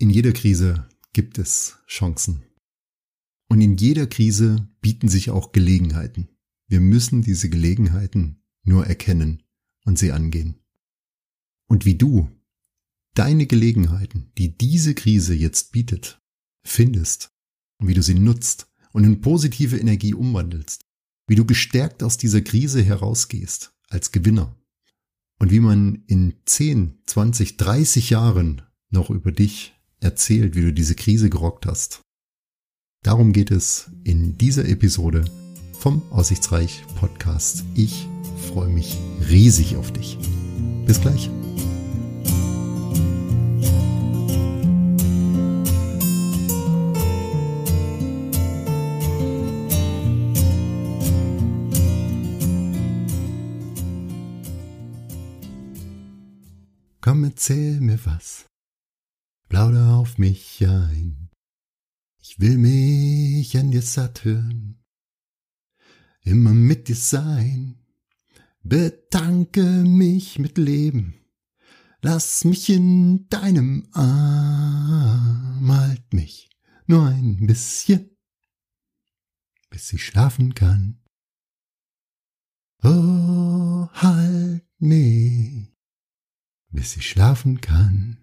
In jeder Krise gibt es Chancen. Und in jeder Krise bieten sich auch Gelegenheiten. Wir müssen diese Gelegenheiten nur erkennen und sie angehen. Und wie du deine Gelegenheiten, die diese Krise jetzt bietet, findest und wie du sie nutzt und in positive Energie umwandelst, wie du gestärkt aus dieser Krise herausgehst als Gewinner und wie man in 10, 20, 30 Jahren noch über dich erzählt, wie du diese Krise gerockt hast. Darum geht es in dieser Episode vom Aussichtsreich Podcast. Ich freue mich riesig auf dich. Bis gleich. Komm, erzähl mir was plauder auf mich ein. Ich will mich an dir satt hören, immer mit dir sein. Bedanke mich mit Leben, lass mich in deinem Arm, halt mich nur ein bisschen, bis ich schlafen kann. Oh, halt mich, bis ich schlafen kann.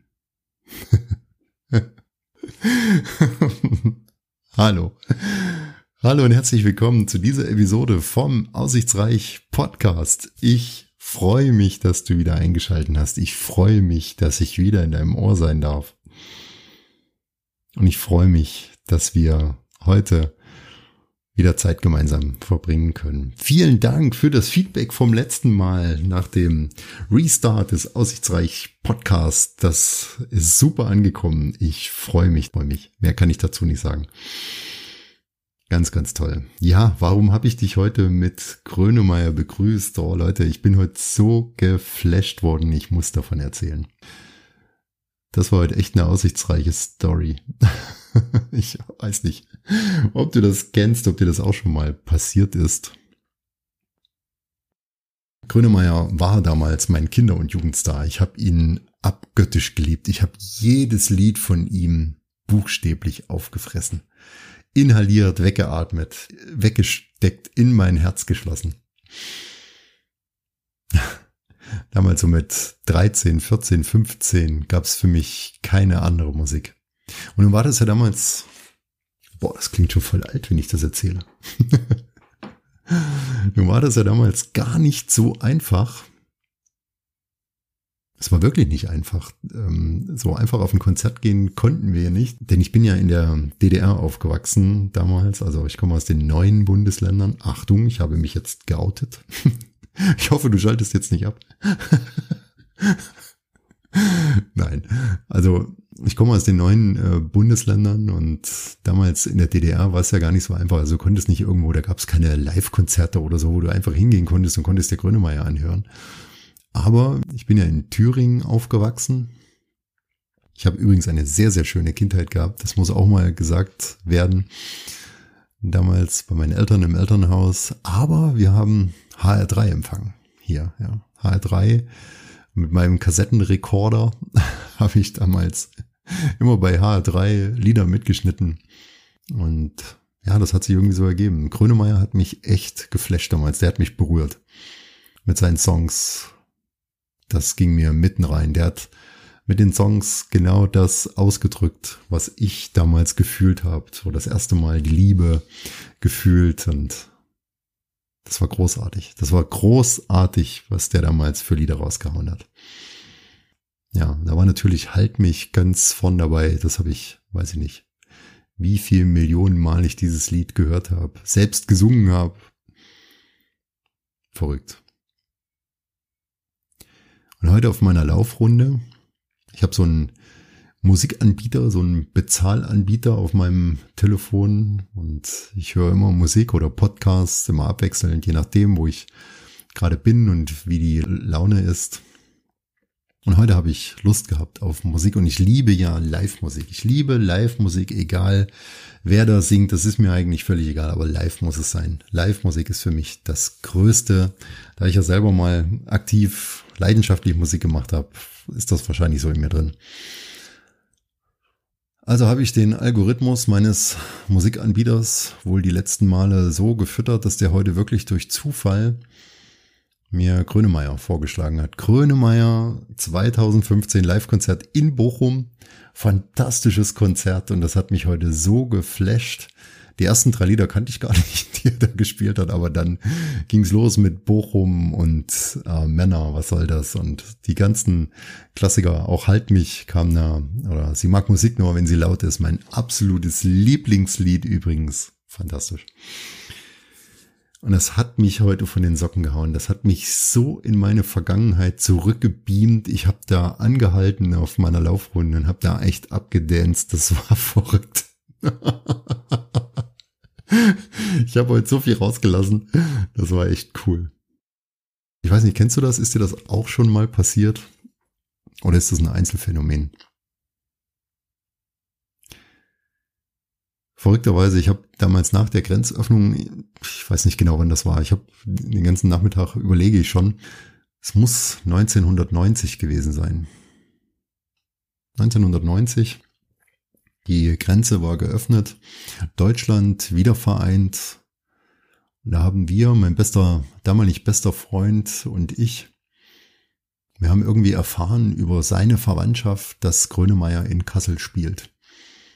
Hallo. Hallo und herzlich willkommen zu dieser Episode vom Aussichtsreich Podcast. Ich freue mich, dass du wieder eingeschalten hast. Ich freue mich, dass ich wieder in deinem Ohr sein darf. Und ich freue mich, dass wir heute wieder Zeit gemeinsam verbringen können. Vielen Dank für das Feedback vom letzten Mal nach dem Restart des Aussichtsreich Podcasts. Das ist super angekommen. Ich freue mich, freue mich. Mehr kann ich dazu nicht sagen. Ganz, ganz toll. Ja, warum habe ich dich heute mit Grönemeyer begrüßt? Oh Leute, ich bin heute so geflasht worden. Ich muss davon erzählen. Das war heute echt eine aussichtsreiche Story. ich weiß nicht, ob du das kennst, ob dir das auch schon mal passiert ist. Grönemeyer war damals mein Kinder- und Jugendstar. Ich habe ihn abgöttisch geliebt. Ich habe jedes Lied von ihm buchstäblich aufgefressen. Inhaliert, weggeatmet, weggesteckt, in mein Herz geschlossen. Damals so mit 13, 14, 15 gab es für mich keine andere Musik. Und nun war das ja damals, boah, das klingt schon voll alt, wenn ich das erzähle. nun war das ja damals gar nicht so einfach. Es war wirklich nicht einfach. Ähm, so einfach auf ein Konzert gehen konnten wir nicht, denn ich bin ja in der DDR aufgewachsen damals. Also ich komme aus den neuen Bundesländern. Achtung, ich habe mich jetzt geoutet. Ich hoffe, du schaltest jetzt nicht ab. Nein, also ich komme aus den neuen äh, Bundesländern und damals in der DDR war es ja gar nicht so einfach. Also konntest nicht irgendwo, da gab es keine Live-Konzerte oder so, wo du einfach hingehen konntest und konntest der Grönemeyer anhören. Aber ich bin ja in Thüringen aufgewachsen. Ich habe übrigens eine sehr, sehr schöne Kindheit gehabt. Das muss auch mal gesagt werden. Damals bei meinen Eltern im Elternhaus. Aber wir haben HR3 empfangen. Hier, ja. HR3 mit meinem Kassettenrekorder habe ich damals immer bei HR3 Lieder mitgeschnitten. Und ja, das hat sich irgendwie so ergeben. Grönemeyer hat mich echt geflasht damals. Der hat mich berührt mit seinen Songs. Das ging mir mitten rein. Der hat mit den Songs genau das ausgedrückt, was ich damals gefühlt habe. So das erste Mal die Liebe gefühlt und das war großartig. Das war großartig, was der damals für Lieder rausgehauen hat. Ja, da war natürlich Halt mich ganz von dabei. Das habe ich, weiß ich nicht, wie viel Millionen Mal ich dieses Lied gehört habe, selbst gesungen habe. Verrückt. Und heute auf meiner Laufrunde, ich habe so ein Musikanbieter, so ein Bezahlanbieter auf meinem Telefon und ich höre immer Musik oder Podcasts, immer abwechselnd, je nachdem, wo ich gerade bin und wie die Laune ist. Und heute habe ich Lust gehabt auf Musik und ich liebe ja Live-Musik. Ich liebe Live-Musik, egal wer da singt, das ist mir eigentlich völlig egal, aber live muss es sein. Live-Musik ist für mich das Größte. Da ich ja selber mal aktiv, leidenschaftlich Musik gemacht habe, ist das wahrscheinlich so in mir drin. Also habe ich den Algorithmus meines Musikanbieters wohl die letzten Male so gefüttert, dass der heute wirklich durch Zufall mir Grönemeyer vorgeschlagen hat. Grönemeyer 2015 Live-Konzert in Bochum. Fantastisches Konzert und das hat mich heute so geflasht. Die ersten drei Lieder kannte ich gar nicht, die er da gespielt hat, aber dann ging's los mit Bochum und äh, Männer, was soll das? Und die ganzen Klassiker, auch Halt mich kam da, oder sie mag Musik nur, wenn sie laut ist. Mein absolutes Lieblingslied übrigens. Fantastisch. Und das hat mich heute von den Socken gehauen. Das hat mich so in meine Vergangenheit zurückgebeamt. Ich habe da angehalten auf meiner Laufrunde und habe da echt abgedanced. Das war verrückt. ich habe heute so viel rausgelassen. Das war echt cool. Ich weiß nicht, kennst du das? Ist dir das auch schon mal passiert? Oder ist das ein Einzelfenomen? Verrückterweise, ich habe damals nach der Grenzöffnung, ich weiß nicht genau, wann das war, ich habe den ganzen Nachmittag überlege ich schon, es muss 1990 gewesen sein. 1990, die Grenze war geöffnet, Deutschland wieder vereint. Da haben wir, mein bester, damalig bester Freund und ich, wir haben irgendwie erfahren über seine Verwandtschaft, dass Grönemeyer in Kassel spielt.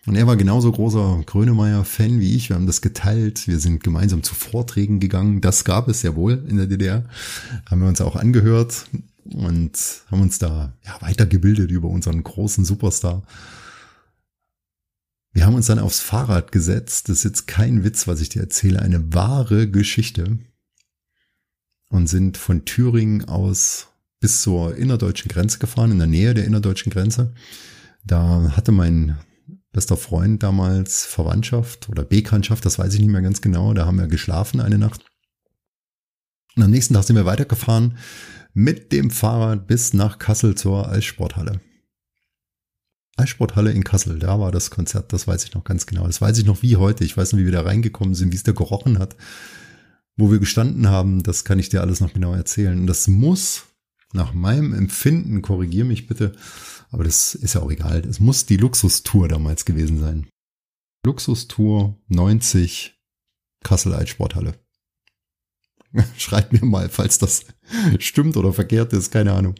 Und er war genauso großer Grönemeyer-Fan wie ich. Wir haben das geteilt. Wir sind gemeinsam zu Vorträgen gegangen. Das gab es ja wohl in der DDR. Haben wir uns auch angehört und haben uns da ja, weitergebildet über unseren großen Superstar. Wir haben uns dann aufs Fahrrad gesetzt. Das ist jetzt kein Witz, was ich dir erzähle. Eine wahre Geschichte. Und sind von Thüringen aus bis zur innerdeutschen Grenze gefahren, in der Nähe der innerdeutschen Grenze. Da hatte mein bester Freund damals, Verwandtschaft oder Bekanntschaft, das weiß ich nicht mehr ganz genau. Da haben wir geschlafen eine Nacht. Und am nächsten Tag sind wir weitergefahren mit dem Fahrrad bis nach Kassel zur Eissporthalle. Eissporthalle in Kassel, da war das Konzert, das weiß ich noch ganz genau. Das weiß ich noch wie heute. Ich weiß noch, wie wir da reingekommen sind, wie es da gerochen hat, wo wir gestanden haben. Das kann ich dir alles noch genau erzählen. Und das muss nach meinem Empfinden, korrigier mich bitte, aber das ist ja auch egal. Es muss die Luxustour damals gewesen sein. Luxustour 90 Kassel Altsporthalle. Schreibt mir mal, falls das stimmt oder verkehrt ist, keine Ahnung.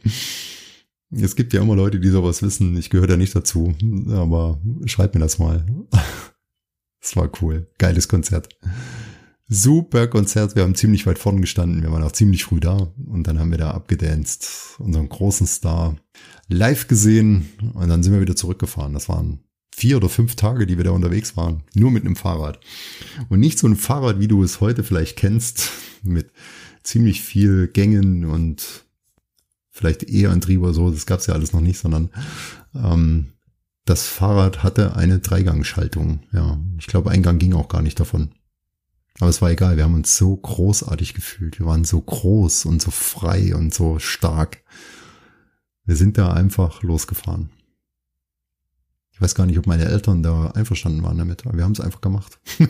Es gibt ja immer Leute, die sowas wissen. Ich gehöre da nicht dazu, aber schreibt mir das mal. Es war cool. Geiles Konzert. Super Konzert. Wir haben ziemlich weit vorn gestanden. Wir waren auch ziemlich früh da. Und dann haben wir da abgedanced. Unseren großen Star live gesehen und dann sind wir wieder zurückgefahren. Das waren vier oder fünf Tage, die wir da unterwegs waren, nur mit einem Fahrrad. Und nicht so ein Fahrrad, wie du es heute vielleicht kennst, mit ziemlich viel Gängen und vielleicht E-Antrieb oder so, das gab's ja alles noch nicht, sondern ähm, das Fahrrad hatte eine Dreigangschaltung. Ja, ich glaube, ein Gang ging auch gar nicht davon. Aber es war egal, wir haben uns so großartig gefühlt. Wir waren so groß und so frei und so stark. Wir sind da einfach losgefahren. Ich weiß gar nicht, ob meine Eltern da einverstanden waren damit, aber wir haben es einfach gemacht.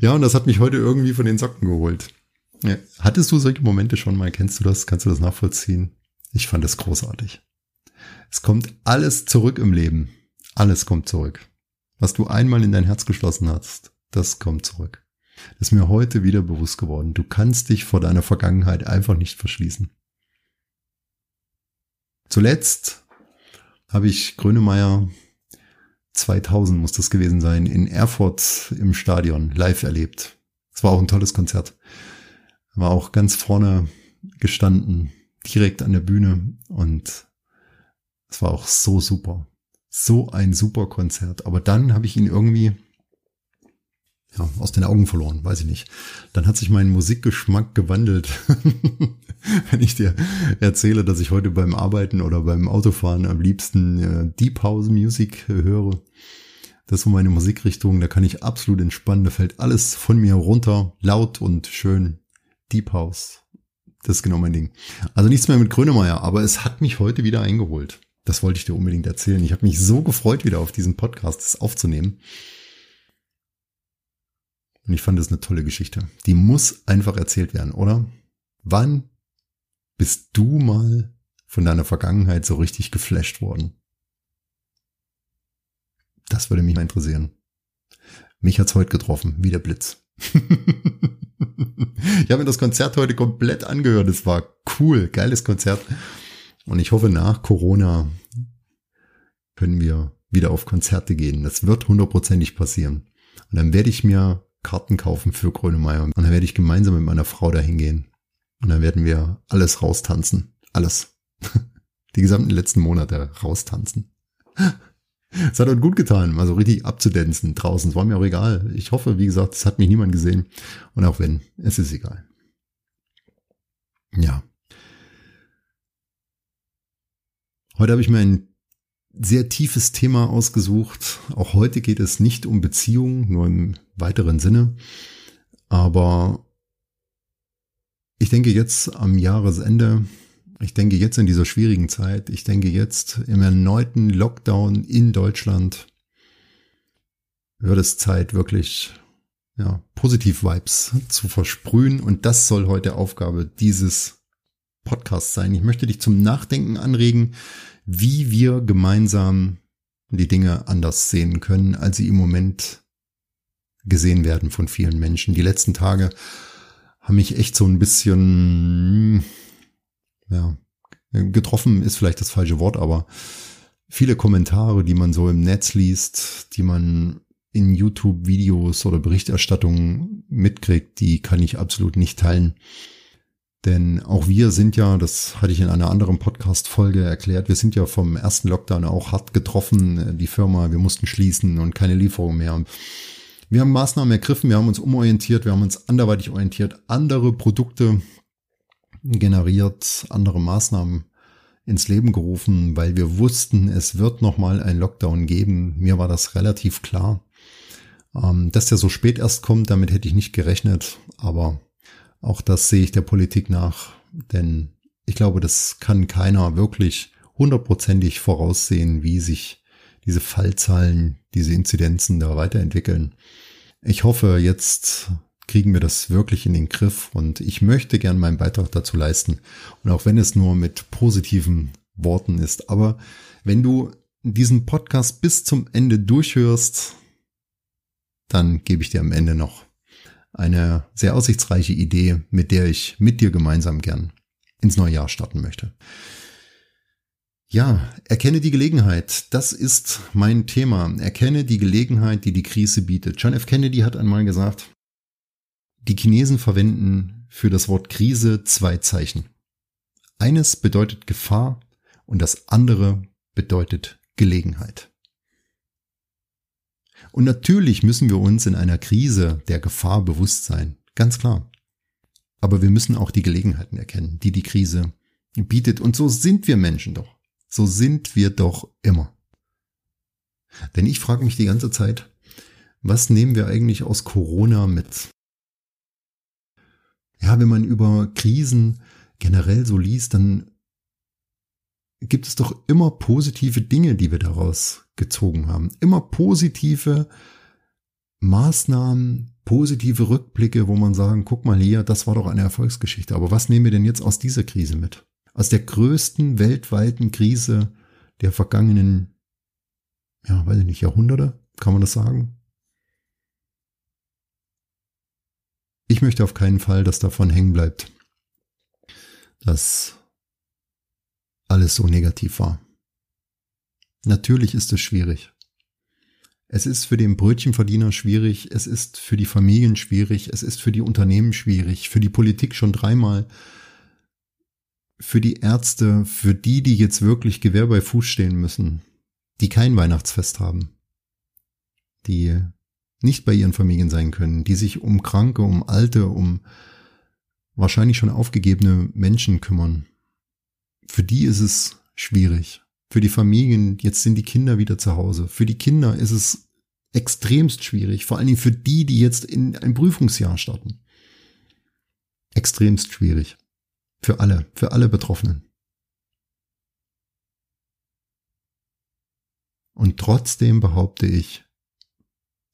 ja, und das hat mich heute irgendwie von den Socken geholt. Ja. Hattest du solche Momente schon mal? Kennst du das? Kannst du das nachvollziehen? Ich fand das großartig. Es kommt alles zurück im Leben. Alles kommt zurück. Was du einmal in dein Herz geschlossen hast, das kommt zurück. Das ist mir heute wieder bewusst geworden. Du kannst dich vor deiner Vergangenheit einfach nicht verschließen. Zuletzt habe ich Grönemeyer 2000 muss das gewesen sein, in Erfurt im Stadion live erlebt. Es war auch ein tolles Konzert. War auch ganz vorne gestanden, direkt an der Bühne und es war auch so super. So ein super Konzert. Aber dann habe ich ihn irgendwie ja, aus den Augen verloren, weiß ich nicht. Dann hat sich mein Musikgeschmack gewandelt. Wenn ich dir erzähle, dass ich heute beim Arbeiten oder beim Autofahren am liebsten äh, Deep House Music höre. Das ist so meine Musikrichtung, da kann ich absolut entspannen, da fällt alles von mir runter, laut und schön. Deep House. Das ist genau mein Ding. Also nichts mehr mit Grönemeyer, aber es hat mich heute wieder eingeholt. Das wollte ich dir unbedingt erzählen. Ich habe mich so gefreut, wieder auf diesen Podcast aufzunehmen. Und ich fand das eine tolle Geschichte. Die muss einfach erzählt werden, oder? Wann bist du mal von deiner Vergangenheit so richtig geflasht worden? Das würde mich mal interessieren. Mich hat's heute getroffen, wie der Blitz. ich habe mir das Konzert heute komplett angehört. Es war cool, geiles Konzert. Und ich hoffe, nach Corona können wir wieder auf Konzerte gehen. Das wird hundertprozentig passieren. Und dann werde ich mir Karten kaufen für Grönemeyer. Und dann werde ich gemeinsam mit meiner Frau dahin gehen. Und dann werden wir alles raustanzen. Alles. Die gesamten letzten Monate raustanzen. Es hat uns gut getan, mal so richtig abzudanzen draußen. Es war mir auch egal. Ich hoffe, wie gesagt, es hat mich niemand gesehen. Und auch wenn, es ist egal. Ja. Heute habe ich mir ein sehr tiefes Thema ausgesucht. Auch heute geht es nicht um Beziehungen, nur im weiteren Sinne. Aber ich denke jetzt am Jahresende ich denke jetzt in dieser schwierigen Zeit, ich denke jetzt im erneuten Lockdown in Deutschland wird es Zeit, wirklich ja, positiv Vibes zu versprühen. Und das soll heute Aufgabe dieses Podcasts sein. Ich möchte dich zum Nachdenken anregen, wie wir gemeinsam die Dinge anders sehen können, als sie im Moment gesehen werden von vielen Menschen. Die letzten Tage haben mich echt so ein bisschen ja, getroffen ist vielleicht das falsche Wort, aber viele Kommentare, die man so im Netz liest, die man in YouTube-Videos oder Berichterstattungen mitkriegt, die kann ich absolut nicht teilen. Denn auch wir sind ja, das hatte ich in einer anderen Podcast-Folge erklärt, wir sind ja vom ersten Lockdown auch hart getroffen. Die Firma, wir mussten schließen und keine Lieferung mehr. Wir haben Maßnahmen ergriffen, wir haben uns umorientiert, wir haben uns anderweitig orientiert, andere Produkte generiert, andere Maßnahmen ins Leben gerufen, weil wir wussten, es wird nochmal ein Lockdown geben. Mir war das relativ klar. Ähm, dass der so spät erst kommt, damit hätte ich nicht gerechnet, aber auch das sehe ich der Politik nach, denn ich glaube, das kann keiner wirklich hundertprozentig voraussehen, wie sich diese Fallzahlen, diese Inzidenzen da weiterentwickeln. Ich hoffe jetzt kriegen wir das wirklich in den Griff und ich möchte gern meinen Beitrag dazu leisten. Und auch wenn es nur mit positiven Worten ist. Aber wenn du diesen Podcast bis zum Ende durchhörst, dann gebe ich dir am Ende noch eine sehr aussichtsreiche Idee, mit der ich mit dir gemeinsam gern ins neue Jahr starten möchte. Ja, erkenne die Gelegenheit. Das ist mein Thema. Erkenne die Gelegenheit, die die Krise bietet. John F. Kennedy hat einmal gesagt, die Chinesen verwenden für das Wort Krise zwei Zeichen. Eines bedeutet Gefahr und das andere bedeutet Gelegenheit. Und natürlich müssen wir uns in einer Krise der Gefahr bewusst sein, ganz klar. Aber wir müssen auch die Gelegenheiten erkennen, die die Krise bietet. Und so sind wir Menschen doch. So sind wir doch immer. Denn ich frage mich die ganze Zeit, was nehmen wir eigentlich aus Corona mit? Ja, wenn man über Krisen generell so liest, dann gibt es doch immer positive Dinge, die wir daraus gezogen haben. Immer positive Maßnahmen, positive Rückblicke, wo man sagen, guck mal hier, das war doch eine Erfolgsgeschichte. Aber was nehmen wir denn jetzt aus dieser Krise mit? Aus der größten weltweiten Krise der vergangenen, ja, weiß ich nicht, Jahrhunderte, kann man das sagen? Ich möchte auf keinen Fall, dass davon hängen bleibt, dass alles so negativ war. Natürlich ist es schwierig. Es ist für den Brötchenverdiener schwierig, es ist für die Familien schwierig, es ist für die Unternehmen schwierig, für die Politik schon dreimal, für die Ärzte, für die, die jetzt wirklich Gewehr bei Fuß stehen müssen, die kein Weihnachtsfest haben, die nicht bei ihren Familien sein können, die sich um Kranke, um Alte, um wahrscheinlich schon aufgegebene Menschen kümmern. Für die ist es schwierig. Für die Familien, jetzt sind die Kinder wieder zu Hause. Für die Kinder ist es extremst schwierig. Vor allen Dingen für die, die jetzt in ein Prüfungsjahr starten. Extremst schwierig. Für alle, für alle Betroffenen. Und trotzdem behaupte ich,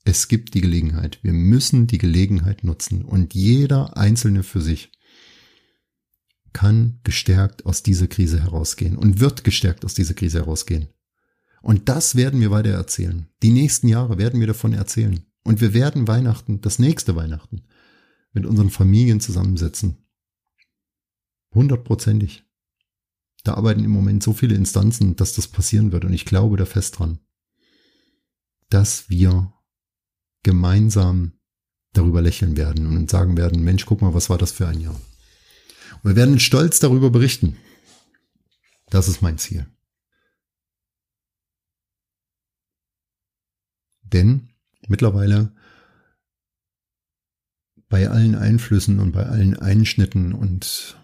es gibt die Gelegenheit. Wir müssen die Gelegenheit nutzen. Und jeder Einzelne für sich kann gestärkt aus dieser Krise herausgehen und wird gestärkt aus dieser Krise herausgehen. Und das werden wir weiter erzählen. Die nächsten Jahre werden wir davon erzählen. Und wir werden Weihnachten, das nächste Weihnachten, mit unseren Familien zusammensetzen. Hundertprozentig. Da arbeiten im Moment so viele Instanzen, dass das passieren wird. Und ich glaube da fest dran, dass wir gemeinsam darüber lächeln werden und sagen werden, Mensch, guck mal, was war das für ein Jahr. Wir werden stolz darüber berichten. Das ist mein Ziel. Denn mittlerweile bei allen Einflüssen und bei allen Einschnitten und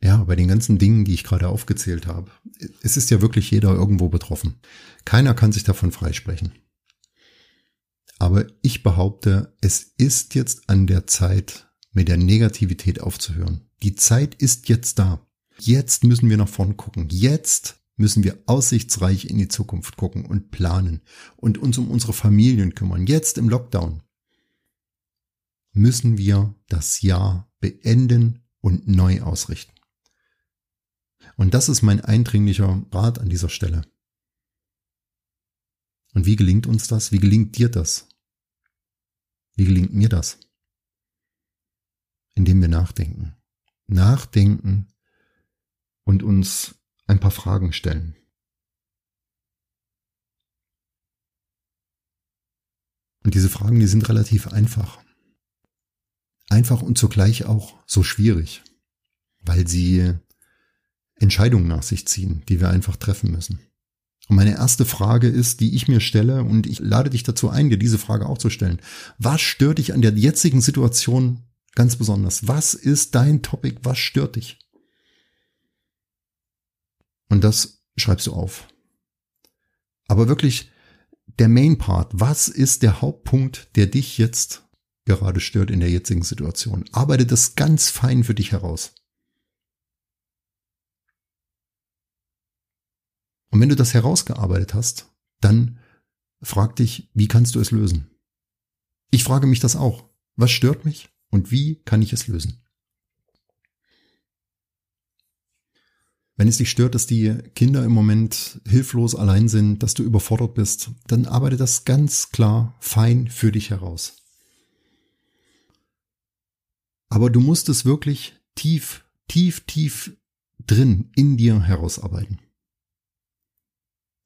ja, bei den ganzen Dingen, die ich gerade aufgezählt habe, es ist ja wirklich jeder irgendwo betroffen. Keiner kann sich davon freisprechen. Aber ich behaupte, es ist jetzt an der Zeit, mit der Negativität aufzuhören. Die Zeit ist jetzt da. Jetzt müssen wir nach vorn gucken. Jetzt müssen wir aussichtsreich in die Zukunft gucken und planen und uns um unsere Familien kümmern. Jetzt im Lockdown müssen wir das Jahr beenden und neu ausrichten. Und das ist mein eindringlicher Rat an dieser Stelle. Und wie gelingt uns das? Wie gelingt dir das? Wie gelingt mir das? Indem wir nachdenken. Nachdenken und uns ein paar Fragen stellen. Und diese Fragen, die sind relativ einfach. Einfach und zugleich auch so schwierig, weil sie Entscheidungen nach sich ziehen, die wir einfach treffen müssen. Und meine erste Frage ist, die ich mir stelle, und ich lade dich dazu ein, dir diese Frage auch zu stellen. Was stört dich an der jetzigen Situation ganz besonders? Was ist dein Topic? Was stört dich? Und das schreibst du auf. Aber wirklich der Main Part. Was ist der Hauptpunkt, der dich jetzt gerade stört in der jetzigen Situation? Arbeite das ganz fein für dich heraus. Und wenn du das herausgearbeitet hast, dann frag dich, wie kannst du es lösen? Ich frage mich das auch. Was stört mich und wie kann ich es lösen? Wenn es dich stört, dass die Kinder im Moment hilflos allein sind, dass du überfordert bist, dann arbeite das ganz klar fein für dich heraus. Aber du musst es wirklich tief, tief, tief drin in dir herausarbeiten.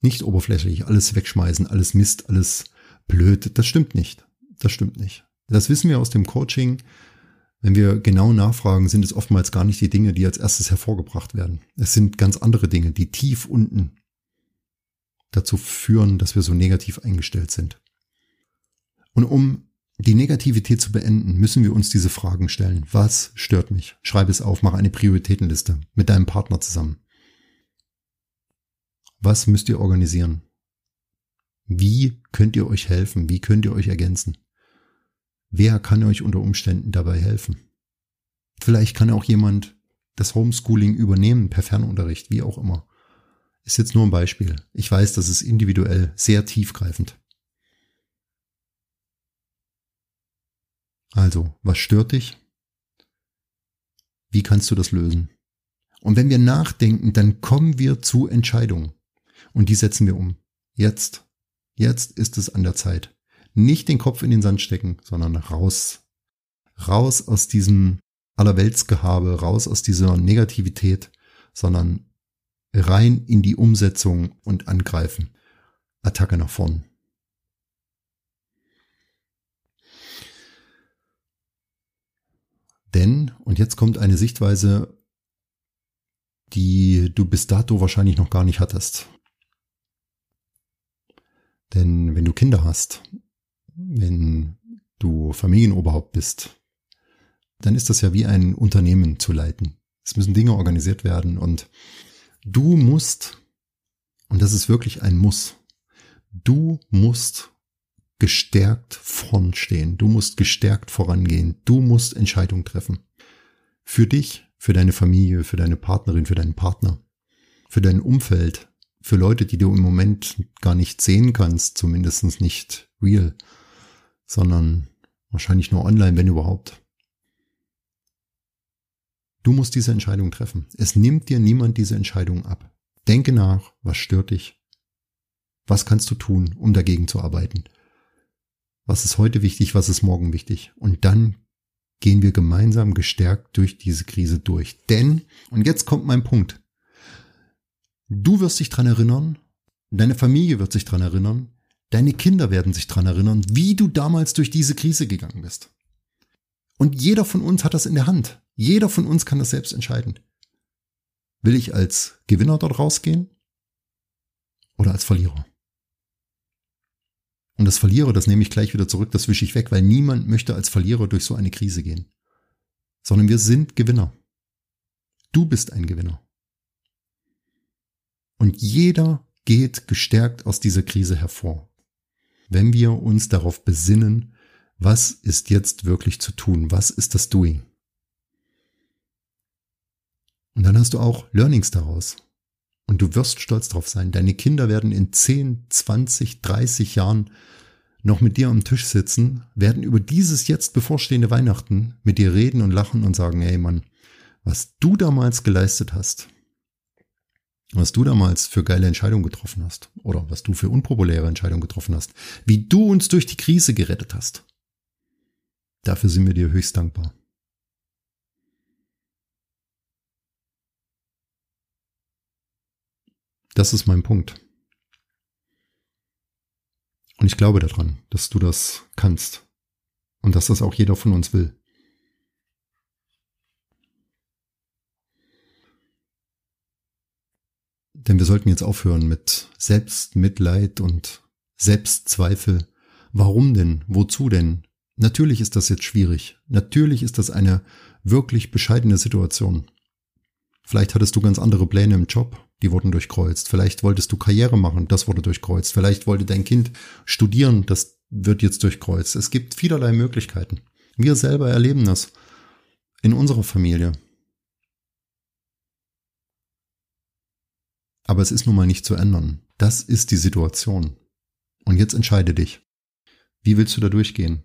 Nicht oberflächlich, alles wegschmeißen, alles Mist, alles blöd. Das stimmt nicht. Das stimmt nicht. Das wissen wir aus dem Coaching. Wenn wir genau nachfragen, sind es oftmals gar nicht die Dinge, die als erstes hervorgebracht werden. Es sind ganz andere Dinge, die tief unten dazu führen, dass wir so negativ eingestellt sind. Und um die Negativität zu beenden, müssen wir uns diese Fragen stellen. Was stört mich? Schreibe es auf, mach eine Prioritätenliste mit deinem Partner zusammen. Was müsst ihr organisieren? Wie könnt ihr euch helfen? Wie könnt ihr euch ergänzen? Wer kann euch unter Umständen dabei helfen? Vielleicht kann auch jemand das Homeschooling übernehmen per Fernunterricht, wie auch immer. Ist jetzt nur ein Beispiel. Ich weiß, das ist individuell sehr tiefgreifend. Also, was stört dich? Wie kannst du das lösen? Und wenn wir nachdenken, dann kommen wir zu Entscheidungen. Und die setzen wir um. Jetzt. Jetzt ist es an der Zeit. Nicht den Kopf in den Sand stecken, sondern raus. Raus aus diesem Allerweltsgehabe, raus aus dieser Negativität, sondern rein in die Umsetzung und angreifen. Attacke nach vorn. Denn, und jetzt kommt eine Sichtweise, die du bis dato wahrscheinlich noch gar nicht hattest. Denn wenn du Kinder hast, wenn du Familienoberhaupt bist, dann ist das ja wie ein Unternehmen zu leiten. Es müssen Dinge organisiert werden und du musst, und das ist wirklich ein Muss, du musst gestärkt vorn stehen, du musst gestärkt vorangehen, du musst Entscheidungen treffen. Für dich, für deine Familie, für deine Partnerin, für deinen Partner, für dein Umfeld, für Leute, die du im Moment gar nicht sehen kannst, zumindest nicht real, sondern wahrscheinlich nur online, wenn überhaupt. Du musst diese Entscheidung treffen. Es nimmt dir niemand diese Entscheidung ab. Denke nach, was stört dich Was kannst du tun, um dagegen zu arbeiten? Was ist heute wichtig? Was ist morgen wichtig? Und dann gehen wir gemeinsam gestärkt durch diese Krise durch. Denn, und jetzt kommt mein Punkt, du wirst dich dran erinnern, deine Familie wird sich dran erinnern, deine Kinder werden sich dran erinnern, wie du damals durch diese Krise gegangen bist. Und jeder von uns hat das in der Hand. Jeder von uns kann das selbst entscheiden. Will ich als Gewinner dort rausgehen oder als Verlierer? Und das Verlierer, das nehme ich gleich wieder zurück, das wische ich weg, weil niemand möchte als Verlierer durch so eine Krise gehen. Sondern wir sind Gewinner. Du bist ein Gewinner. Und jeder geht gestärkt aus dieser Krise hervor. Wenn wir uns darauf besinnen, was ist jetzt wirklich zu tun? Was ist das Doing? Und dann hast du auch Learnings daraus. Und du wirst stolz drauf sein. Deine Kinder werden in 10, 20, 30 Jahren noch mit dir am Tisch sitzen, werden über dieses jetzt bevorstehende Weihnachten mit dir reden und lachen und sagen, hey Mann, was du damals geleistet hast, was du damals für geile Entscheidungen getroffen hast oder was du für unpopuläre Entscheidungen getroffen hast, wie du uns durch die Krise gerettet hast. Dafür sind wir dir höchst dankbar. Das ist mein Punkt. Und ich glaube daran, dass du das kannst. Und dass das auch jeder von uns will. Denn wir sollten jetzt aufhören mit Selbstmitleid und Selbstzweifel. Warum denn? Wozu denn? Natürlich ist das jetzt schwierig. Natürlich ist das eine wirklich bescheidene Situation. Vielleicht hattest du ganz andere Pläne im Job, die wurden durchkreuzt. Vielleicht wolltest du Karriere machen, das wurde durchkreuzt. Vielleicht wollte dein Kind studieren, das wird jetzt durchkreuzt. Es gibt vielerlei Möglichkeiten. Wir selber erleben das in unserer Familie. Aber es ist nun mal nicht zu ändern. Das ist die Situation. Und jetzt entscheide dich. Wie willst du da durchgehen?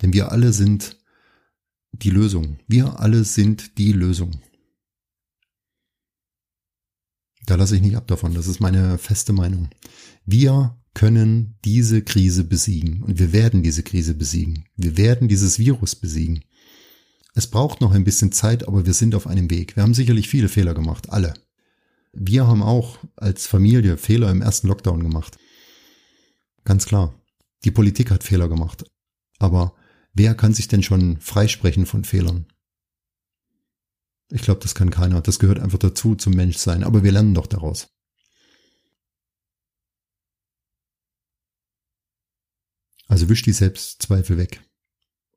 Denn wir alle sind die Lösung. Wir alle sind die Lösung. Da lasse ich nicht ab davon. Das ist meine feste Meinung. Wir können diese Krise besiegen und wir werden diese Krise besiegen. Wir werden dieses Virus besiegen. Es braucht noch ein bisschen Zeit, aber wir sind auf einem Weg. Wir haben sicherlich viele Fehler gemacht, alle. Wir haben auch als Familie Fehler im ersten Lockdown gemacht. Ganz klar. Die Politik hat Fehler gemacht. Aber Wer kann sich denn schon freisprechen von Fehlern? Ich glaube, das kann keiner. Das gehört einfach dazu zum Menschsein. Aber wir lernen doch daraus. Also wisch die Selbstzweifel weg.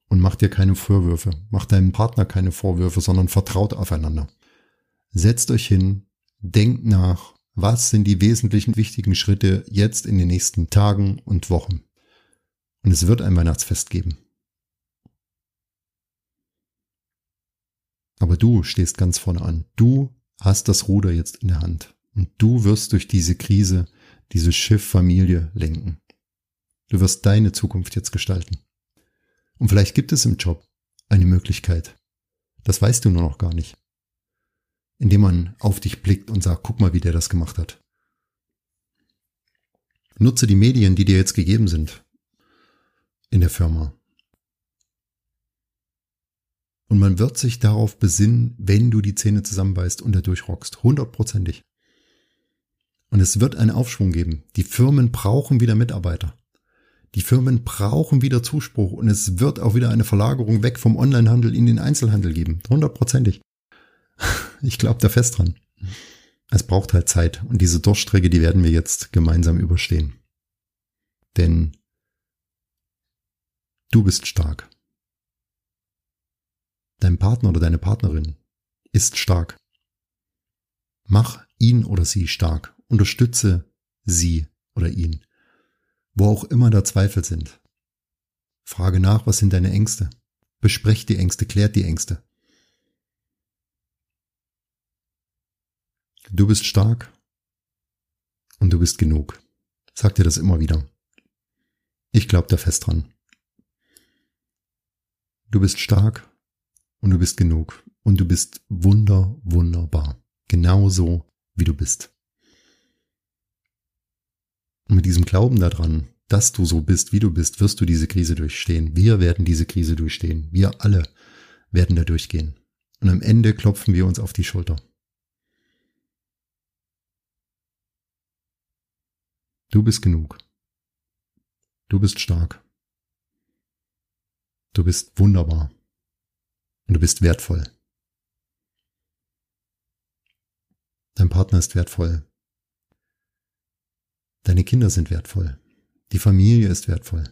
Und mach dir keine Vorwürfe. Mach deinem Partner keine Vorwürfe, sondern vertraut aufeinander. Setzt euch hin, denkt nach, was sind die wesentlichen wichtigen Schritte jetzt in den nächsten Tagen und Wochen. Und es wird ein Weihnachtsfest geben. Aber du stehst ganz vorne an. Du hast das Ruder jetzt in der Hand. Und du wirst durch diese Krise diese Schifffamilie lenken. Du wirst deine Zukunft jetzt gestalten. Und vielleicht gibt es im Job eine Möglichkeit. Das weißt du nur noch gar nicht. Indem man auf dich blickt und sagt, guck mal, wie der das gemacht hat. Nutze die Medien, die dir jetzt gegeben sind in der Firma. Und man wird sich darauf besinnen, wenn du die Zähne zusammenbeißt und da durchrockst. Hundertprozentig. Und es wird einen Aufschwung geben. Die Firmen brauchen wieder Mitarbeiter. Die Firmen brauchen wieder Zuspruch und es wird auch wieder eine Verlagerung weg vom Onlinehandel in den Einzelhandel geben. Hundertprozentig. Ich glaube da fest dran. Es braucht halt Zeit und diese Durchstrecke, die werden wir jetzt gemeinsam überstehen. Denn du bist stark. Dein Partner oder deine Partnerin ist stark. Mach ihn oder sie stark. Unterstütze sie oder ihn. Wo auch immer da Zweifel sind. Frage nach, was sind deine Ängste? Besprecht die Ängste, klärt die Ängste. Du bist stark und du bist genug. Sag dir das immer wieder. Ich glaube da fest dran. Du bist stark und du bist genug und du bist wunder, wunderbar. Genauso wie du bist. Und mit diesem Glauben daran, dass du so bist, wie du bist, wirst du diese Krise durchstehen. Wir werden diese Krise durchstehen. Wir alle werden da durchgehen. Und am Ende klopfen wir uns auf die Schulter. Du bist genug. Du bist stark. Du bist wunderbar. Und du bist wertvoll. Dein Partner ist wertvoll. Deine Kinder sind wertvoll. Die Familie ist wertvoll.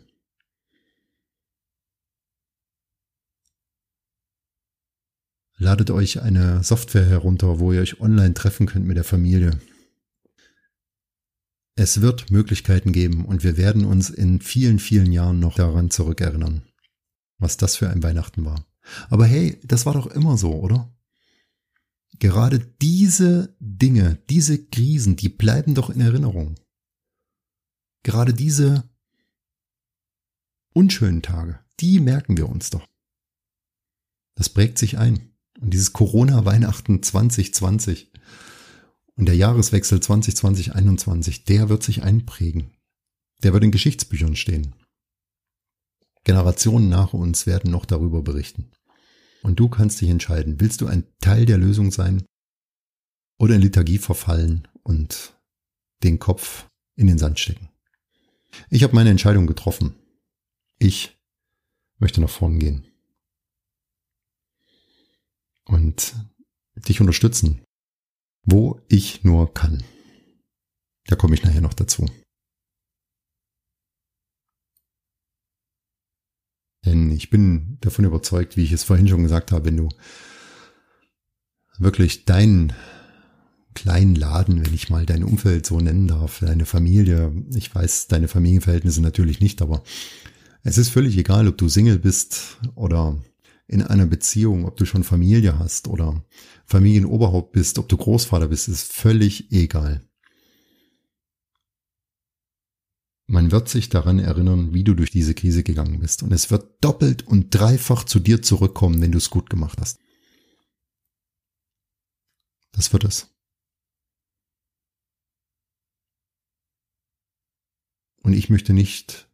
Ladet euch eine Software herunter, wo ihr euch online treffen könnt mit der Familie. Es wird Möglichkeiten geben und wir werden uns in vielen, vielen Jahren noch daran zurückerinnern, was das für ein Weihnachten war. Aber hey, das war doch immer so, oder? Gerade diese Dinge, diese Krisen, die bleiben doch in Erinnerung. Gerade diese unschönen Tage, die merken wir uns doch. Das prägt sich ein. Und dieses Corona-Weihnachten 2020 und der Jahreswechsel 2020-21, der wird sich einprägen. Der wird in Geschichtsbüchern stehen. Generationen nach uns werden noch darüber berichten. Und du kannst dich entscheiden, willst du ein Teil der Lösung sein oder in Liturgie verfallen und den Kopf in den Sand stecken. Ich habe meine Entscheidung getroffen. Ich möchte nach vorn gehen und dich unterstützen, wo ich nur kann. Da komme ich nachher noch dazu. Denn ich bin davon überzeugt, wie ich es vorhin schon gesagt habe, wenn du wirklich deinen kleinen Laden, wenn ich mal dein Umfeld so nennen darf, deine Familie, ich weiß deine Familienverhältnisse natürlich nicht, aber es ist völlig egal, ob du Single bist oder in einer Beziehung, ob du schon Familie hast oder Familienoberhaupt bist, ob du Großvater bist, ist völlig egal. Man wird sich daran erinnern, wie du durch diese Krise gegangen bist. Und es wird doppelt und dreifach zu dir zurückkommen, wenn du es gut gemacht hast. Das wird es. Und ich möchte nicht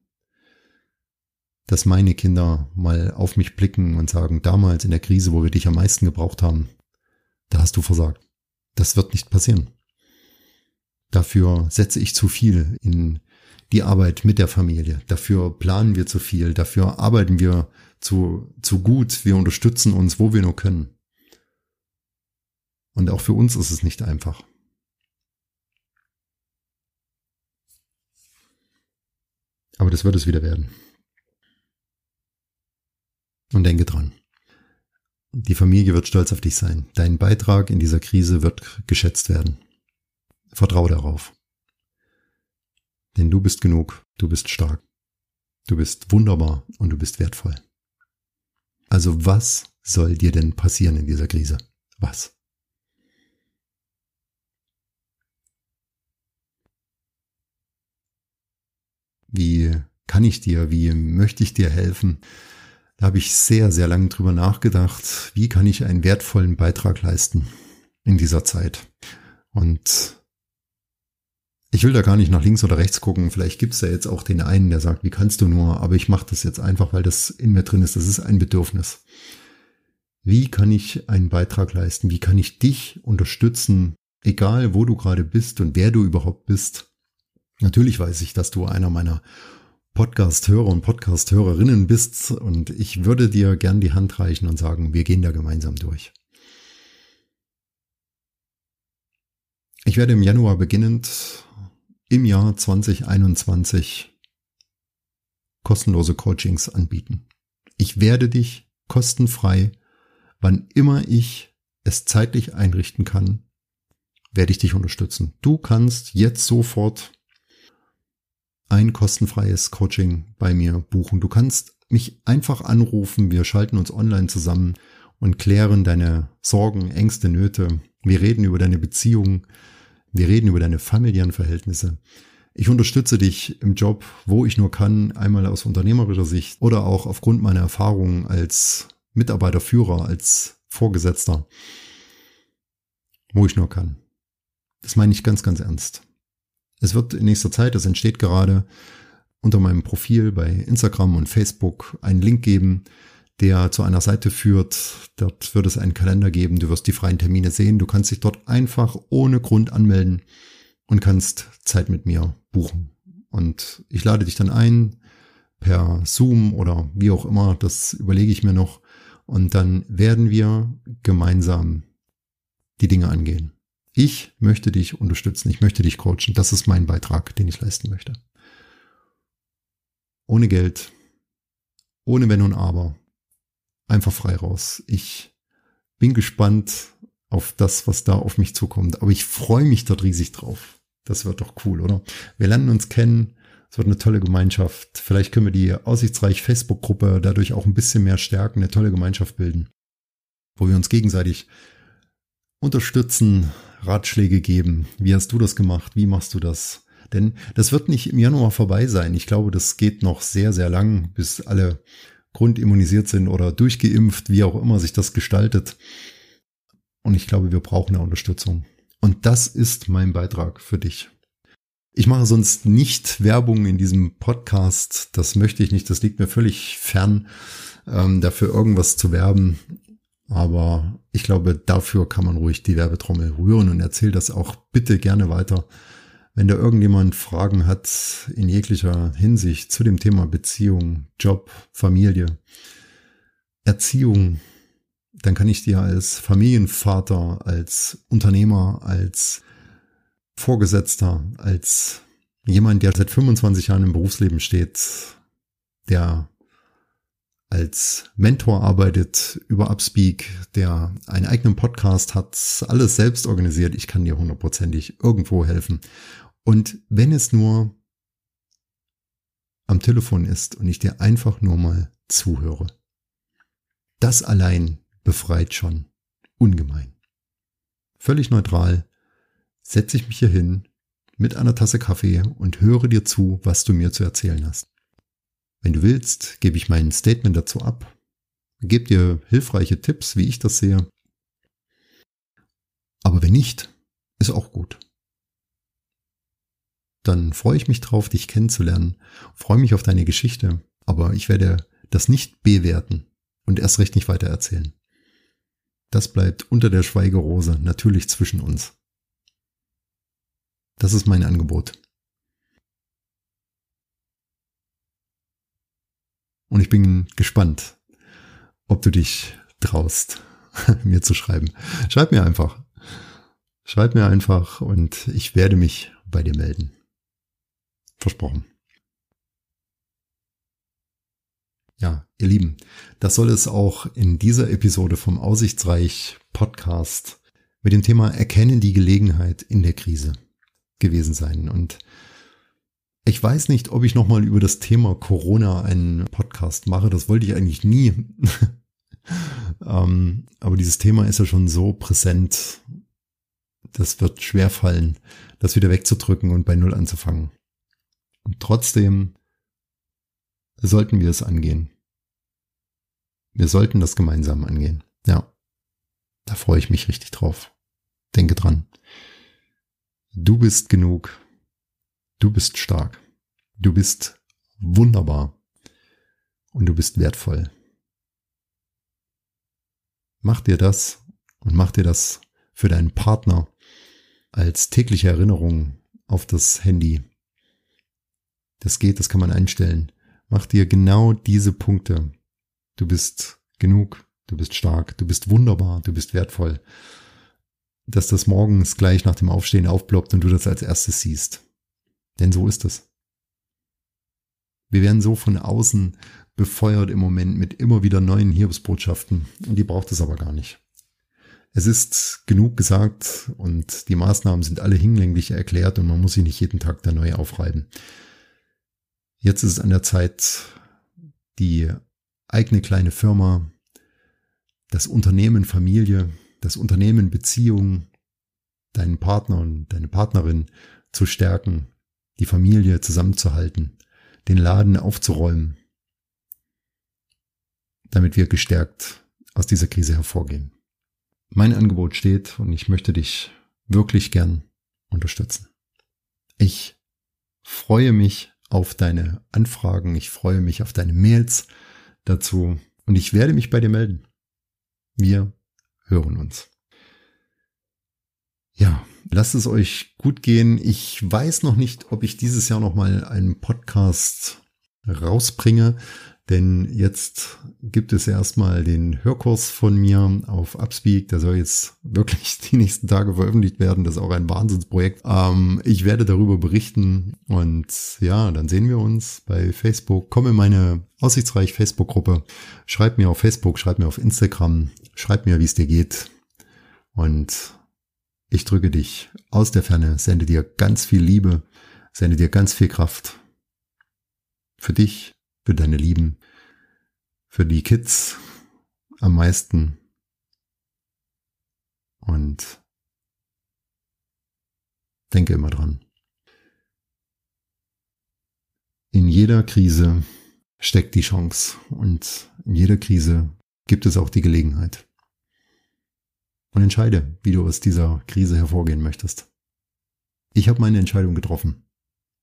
dass meine Kinder mal auf mich blicken und sagen, damals in der Krise, wo wir dich am meisten gebraucht haben, da hast du versagt. Das wird nicht passieren. Dafür setze ich zu viel in die Arbeit mit der Familie. Dafür planen wir zu viel. Dafür arbeiten wir zu, zu gut. Wir unterstützen uns, wo wir nur können. Und auch für uns ist es nicht einfach. Aber das wird es wieder werden. Und denke dran. Die Familie wird stolz auf dich sein. Dein Beitrag in dieser Krise wird geschätzt werden. Vertraue darauf. Denn du bist genug, du bist stark, du bist wunderbar und du bist wertvoll. Also was soll dir denn passieren in dieser Krise? Was? Wie kann ich dir, wie möchte ich dir helfen? Da habe ich sehr, sehr lange drüber nachgedacht, wie kann ich einen wertvollen Beitrag leisten in dieser Zeit. Und ich will da gar nicht nach links oder rechts gucken. Vielleicht gibt es ja jetzt auch den einen, der sagt, wie kannst du nur? Aber ich mache das jetzt einfach, weil das in mir drin ist. Das ist ein Bedürfnis. Wie kann ich einen Beitrag leisten? Wie kann ich dich unterstützen, egal wo du gerade bist und wer du überhaupt bist? Natürlich weiß ich, dass du einer meiner Podcast-Hörer und Podcast-Hörerinnen bist und ich würde dir gern die Hand reichen und sagen, wir gehen da gemeinsam durch. Ich werde im Januar beginnend im Jahr 2021 kostenlose Coachings anbieten. Ich werde dich kostenfrei, wann immer ich es zeitlich einrichten kann, werde ich dich unterstützen. Du kannst jetzt sofort ein kostenfreies Coaching bei mir buchen. Du kannst mich einfach anrufen, wir schalten uns online zusammen und klären deine Sorgen, Ängste, Nöte. Wir reden über deine Beziehungen, wir reden über deine familiären Verhältnisse. Ich unterstütze dich im Job, wo ich nur kann, einmal aus unternehmerischer Sicht oder auch aufgrund meiner Erfahrungen als Mitarbeiterführer, als Vorgesetzter, wo ich nur kann. Das meine ich ganz, ganz ernst. Es wird in nächster Zeit, es entsteht gerade unter meinem Profil bei Instagram und Facebook einen Link geben, der zu einer Seite führt. Dort wird es einen Kalender geben. Du wirst die freien Termine sehen. Du kannst dich dort einfach ohne Grund anmelden und kannst Zeit mit mir buchen. Und ich lade dich dann ein per Zoom oder wie auch immer. Das überlege ich mir noch. Und dann werden wir gemeinsam die Dinge angehen. Ich möchte dich unterstützen. Ich möchte dich coachen. Das ist mein Beitrag, den ich leisten möchte. Ohne Geld. Ohne Wenn und Aber einfach frei raus. Ich bin gespannt auf das, was da auf mich zukommt. Aber ich freue mich dort riesig drauf. Das wird doch cool, oder? Wir lernen uns kennen. Es wird eine tolle Gemeinschaft. Vielleicht können wir die Aussichtsreich Facebook-Gruppe dadurch auch ein bisschen mehr stärken, eine tolle Gemeinschaft bilden, wo wir uns gegenseitig unterstützen, Ratschläge geben. Wie hast du das gemacht? Wie machst du das? Denn das wird nicht im Januar vorbei sein. Ich glaube, das geht noch sehr, sehr lang, bis alle grundimmunisiert sind oder durchgeimpft, wie auch immer sich das gestaltet. Und ich glaube, wir brauchen eine Unterstützung. Und das ist mein Beitrag für dich. Ich mache sonst nicht Werbung in diesem Podcast. Das möchte ich nicht. Das liegt mir völlig fern, ähm, dafür irgendwas zu werben. Aber ich glaube, dafür kann man ruhig die Werbetrommel rühren und erzähl das auch bitte gerne weiter. Wenn da irgendjemand Fragen hat in jeglicher Hinsicht zu dem Thema Beziehung, Job, Familie, Erziehung, dann kann ich dir als Familienvater, als Unternehmer, als Vorgesetzter, als jemand, der seit 25 Jahren im Berufsleben steht, der als Mentor arbeitet über Upspeak, der einen eigenen Podcast hat, alles selbst organisiert. Ich kann dir hundertprozentig irgendwo helfen. Und wenn es nur am Telefon ist und ich dir einfach nur mal zuhöre, das allein befreit schon ungemein. Völlig neutral setze ich mich hier hin mit einer Tasse Kaffee und höre dir zu, was du mir zu erzählen hast. Wenn du willst, gebe ich mein Statement dazu ab, gebe dir hilfreiche Tipps, wie ich das sehe. Aber wenn nicht, ist auch gut dann freue ich mich drauf, dich kennenzulernen, freue mich auf deine Geschichte, aber ich werde das nicht bewerten und erst recht nicht weiter erzählen. Das bleibt unter der Schweigerose natürlich zwischen uns. Das ist mein Angebot. Und ich bin gespannt, ob du dich traust, mir zu schreiben. Schreib mir einfach. Schreib mir einfach und ich werde mich bei dir melden. Versprochen. Ja, ihr Lieben, das soll es auch in dieser Episode vom Aussichtsreich Podcast mit dem Thema Erkennen die Gelegenheit in der Krise gewesen sein. Und ich weiß nicht, ob ich nochmal über das Thema Corona einen Podcast mache. Das wollte ich eigentlich nie. ähm, aber dieses Thema ist ja schon so präsent. Das wird schwer fallen, das wieder wegzudrücken und bei Null anzufangen. Und trotzdem sollten wir es angehen. Wir sollten das gemeinsam angehen. Ja, da freue ich mich richtig drauf. Denke dran. Du bist genug. Du bist stark. Du bist wunderbar. Und du bist wertvoll. Mach dir das und mach dir das für deinen Partner als tägliche Erinnerung auf das Handy das geht, das kann man einstellen. Mach dir genau diese Punkte. Du bist genug, du bist stark, du bist wunderbar, du bist wertvoll. Dass das morgens gleich nach dem Aufstehen aufploppt und du das als erstes siehst. Denn so ist es. Wir werden so von außen befeuert im Moment mit immer wieder neuen Hiobsbotschaften und die braucht es aber gar nicht. Es ist genug gesagt und die Maßnahmen sind alle hinlänglich erklärt und man muss sie nicht jeden Tag da neu aufreiben. Jetzt ist es an der Zeit, die eigene kleine Firma, das Unternehmen Familie, das Unternehmen Beziehung, deinen Partner und deine Partnerin zu stärken, die Familie zusammenzuhalten, den Laden aufzuräumen, damit wir gestärkt aus dieser Krise hervorgehen. Mein Angebot steht und ich möchte dich wirklich gern unterstützen. Ich freue mich auf deine Anfragen, ich freue mich auf deine Mails dazu und ich werde mich bei dir melden. Wir hören uns. Ja, lasst es euch gut gehen. Ich weiß noch nicht, ob ich dieses Jahr noch mal einen Podcast rausbringe. Denn jetzt gibt es erstmal den Hörkurs von mir auf Upspeak. Der soll jetzt wirklich die nächsten Tage veröffentlicht werden. Das ist auch ein Wahnsinnsprojekt. Ähm, ich werde darüber berichten und ja, dann sehen wir uns bei Facebook. Komm in meine Aussichtsreich Facebook-Gruppe. Schreib mir auf Facebook, schreib mir auf Instagram, schreib mir, wie es dir geht. Und ich drücke dich aus der Ferne, sende dir ganz viel Liebe, sende dir ganz viel Kraft. Für dich, für deine Lieben, für die Kids am meisten. Und denke immer dran. In jeder Krise steckt die Chance und in jeder Krise gibt es auch die Gelegenheit. Und entscheide, wie du aus dieser Krise hervorgehen möchtest. Ich habe meine Entscheidung getroffen.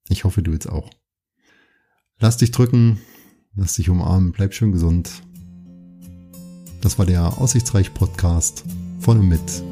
Ich hoffe, du jetzt auch. Lass dich drücken, lass dich umarmen, bleib schön gesund. Das war der Aussichtsreich Podcast von und mit